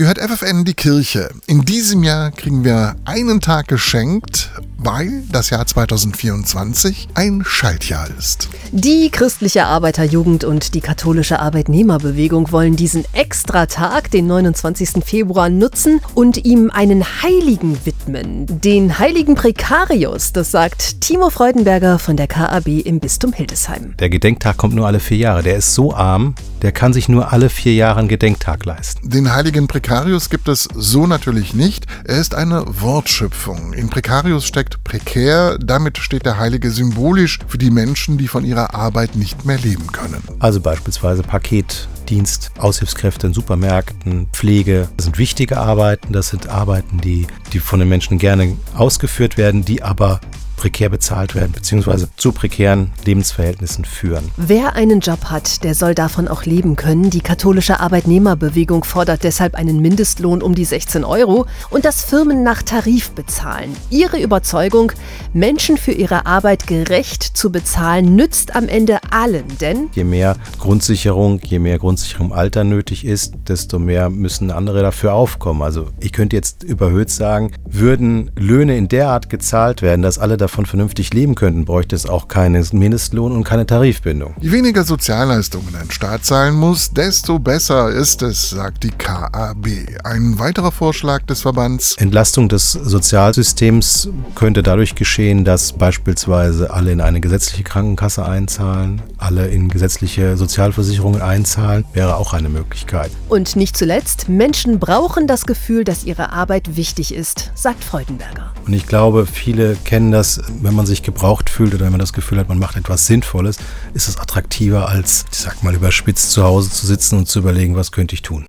Ihr hört FFN die Kirche. In diesem Jahr kriegen wir einen Tag geschenkt, weil das Jahr 2024 ein Schaltjahr ist. Die christliche Arbeiterjugend und die katholische Arbeitnehmerbewegung wollen diesen Extratag, den 29. Februar, nutzen und ihm einen Heiligen widmen. Den heiligen Prekarius, das sagt Timo Freudenberger von der KAB im Bistum Hildesheim. Der Gedenktag kommt nur alle vier Jahre. Der ist so arm, der kann sich nur alle vier Jahre einen Gedenktag leisten. Den heiligen Prekarius gibt es so natürlich nicht. Er ist eine Wortschöpfung. In Prekarius steckt prekär. Damit steht der Heilige symbolisch für die Menschen, die von ihrer Arbeit nicht mehr leben können. Also beispielsweise Paketdienst, Aushilfskräfte in Supermärkten, Pflege. Das sind wichtige Arbeiten. Das sind Arbeiten, die, die von den Menschen gerne ausgeführt werden, die aber prekär bezahlt werden, beziehungsweise zu prekären Lebensverhältnissen führen. Wer einen Job hat, der soll davon auch leben können. Die katholische Arbeitnehmerbewegung fordert deshalb einen Mindestlohn um die 16 Euro und dass Firmen nach Tarif bezahlen. Ihre Überzeugung, Menschen für ihre Arbeit gerecht zu bezahlen, nützt am Ende allen, denn je mehr Grundsicherung, je mehr Grundsicherung im Alter nötig ist, desto mehr müssen andere dafür aufkommen. Also ich könnte jetzt überhöht sagen, würden Löhne in der Art gezahlt werden, dass alle davon vernünftig leben könnten, bräuchte es auch keinen Mindestlohn und keine Tarifbindung. Je weniger Sozialleistungen ein Staat zahlen muss, desto besser ist es, sagt die KAB. Ein weiterer Vorschlag des Verbands. Entlastung des Sozialsystems könnte dadurch geschehen, dass beispielsweise alle in eine gesetzliche Krankenkasse einzahlen, alle in gesetzliche Sozialversicherungen einzahlen, wäre auch eine Möglichkeit. Und nicht zuletzt, Menschen brauchen das Gefühl, dass ihre Arbeit wichtig ist, sagt Freudenberger. Und ich glaube, viele kennen das, wenn man sich gebraucht fühlt oder wenn man das Gefühl hat, man macht etwas Sinnvolles, ist es attraktiver als, ich sag mal, überspitzt zu Hause zu sitzen und zu überlegen, was könnte ich tun.